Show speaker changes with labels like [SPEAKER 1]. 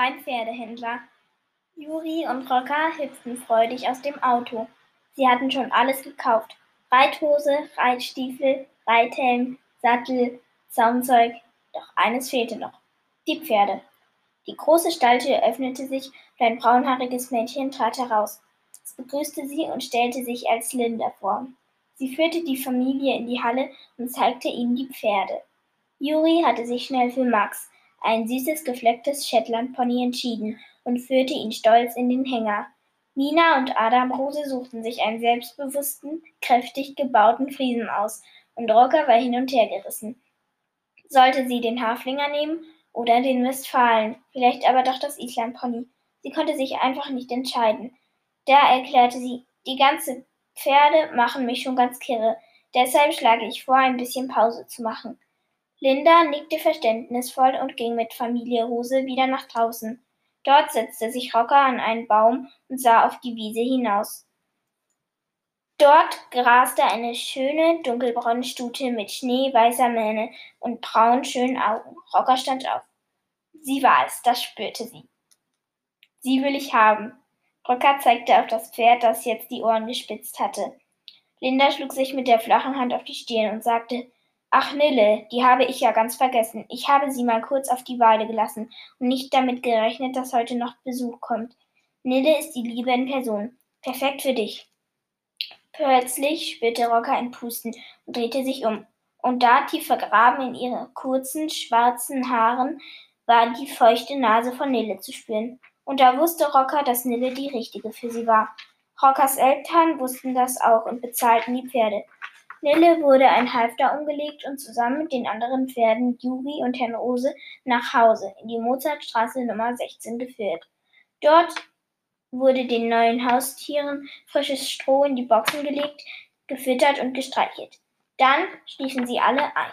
[SPEAKER 1] beim Pferdehändler. Juri und Rocker hüpften freudig aus dem Auto. Sie hatten schon alles gekauft. Reithose, Reitstiefel, Reithelm, Sattel, Zaumzeug. Doch eines fehlte noch. Die Pferde. Die große Stalltür öffnete sich und ein braunhaariges Mädchen trat heraus. Es begrüßte sie und stellte sich als Linda vor. Sie führte die Familie in die Halle und zeigte ihnen die Pferde. Juri hatte sich schnell für Max, ein süßes geflecktes Shetlandpony, entschieden und führte ihn stolz in den Hänger. Nina und Adam Rose suchten sich einen selbstbewussten, kräftig gebauten Friesen aus, und Rocker war hin und her gerissen. Sollte sie den Haflinger nehmen oder den Westfalen, vielleicht aber doch das Islandpony. Sie konnte sich einfach nicht entscheiden. Da erklärte sie, die ganze Pferde machen mich schon ganz kirre, deshalb schlage ich vor, ein bisschen Pause zu machen. Linda nickte verständnisvoll und ging mit Familie Hose wieder nach draußen. Dort setzte sich Rocker an einen Baum und sah auf die Wiese hinaus. Dort graste eine schöne dunkelbraune Stute mit schneeweißer Mähne und braun-schönen Augen. Rocker stand auf. Sie war es, das spürte sie. Sie will ich haben. Rocker zeigte auf das Pferd, das jetzt die Ohren gespitzt hatte. Linda schlug sich mit der flachen Hand auf die Stirn und sagte, Ach Nille, die habe ich ja ganz vergessen. Ich habe sie mal kurz auf die Weide gelassen und nicht damit gerechnet, dass heute noch Besuch kommt. Nille ist die Liebe in Person. Perfekt für dich. Plötzlich spürte Rocker ein Pusten und drehte sich um. Und da tief vergraben in ihren kurzen, schwarzen Haaren war die feuchte Nase von Nille zu spüren. Und da wusste Rocker, dass Nille die richtige für sie war. Rockers Eltern wussten das auch und bezahlten die Pferde. Nille wurde ein Halfter umgelegt und zusammen mit den anderen Pferden Juri und Herrn Rose nach Hause in die Mozartstraße Nummer 16 geführt. Dort wurde den neuen Haustieren frisches Stroh in die Boxen gelegt, gefüttert und gestreichelt. Dann schliefen sie alle ein.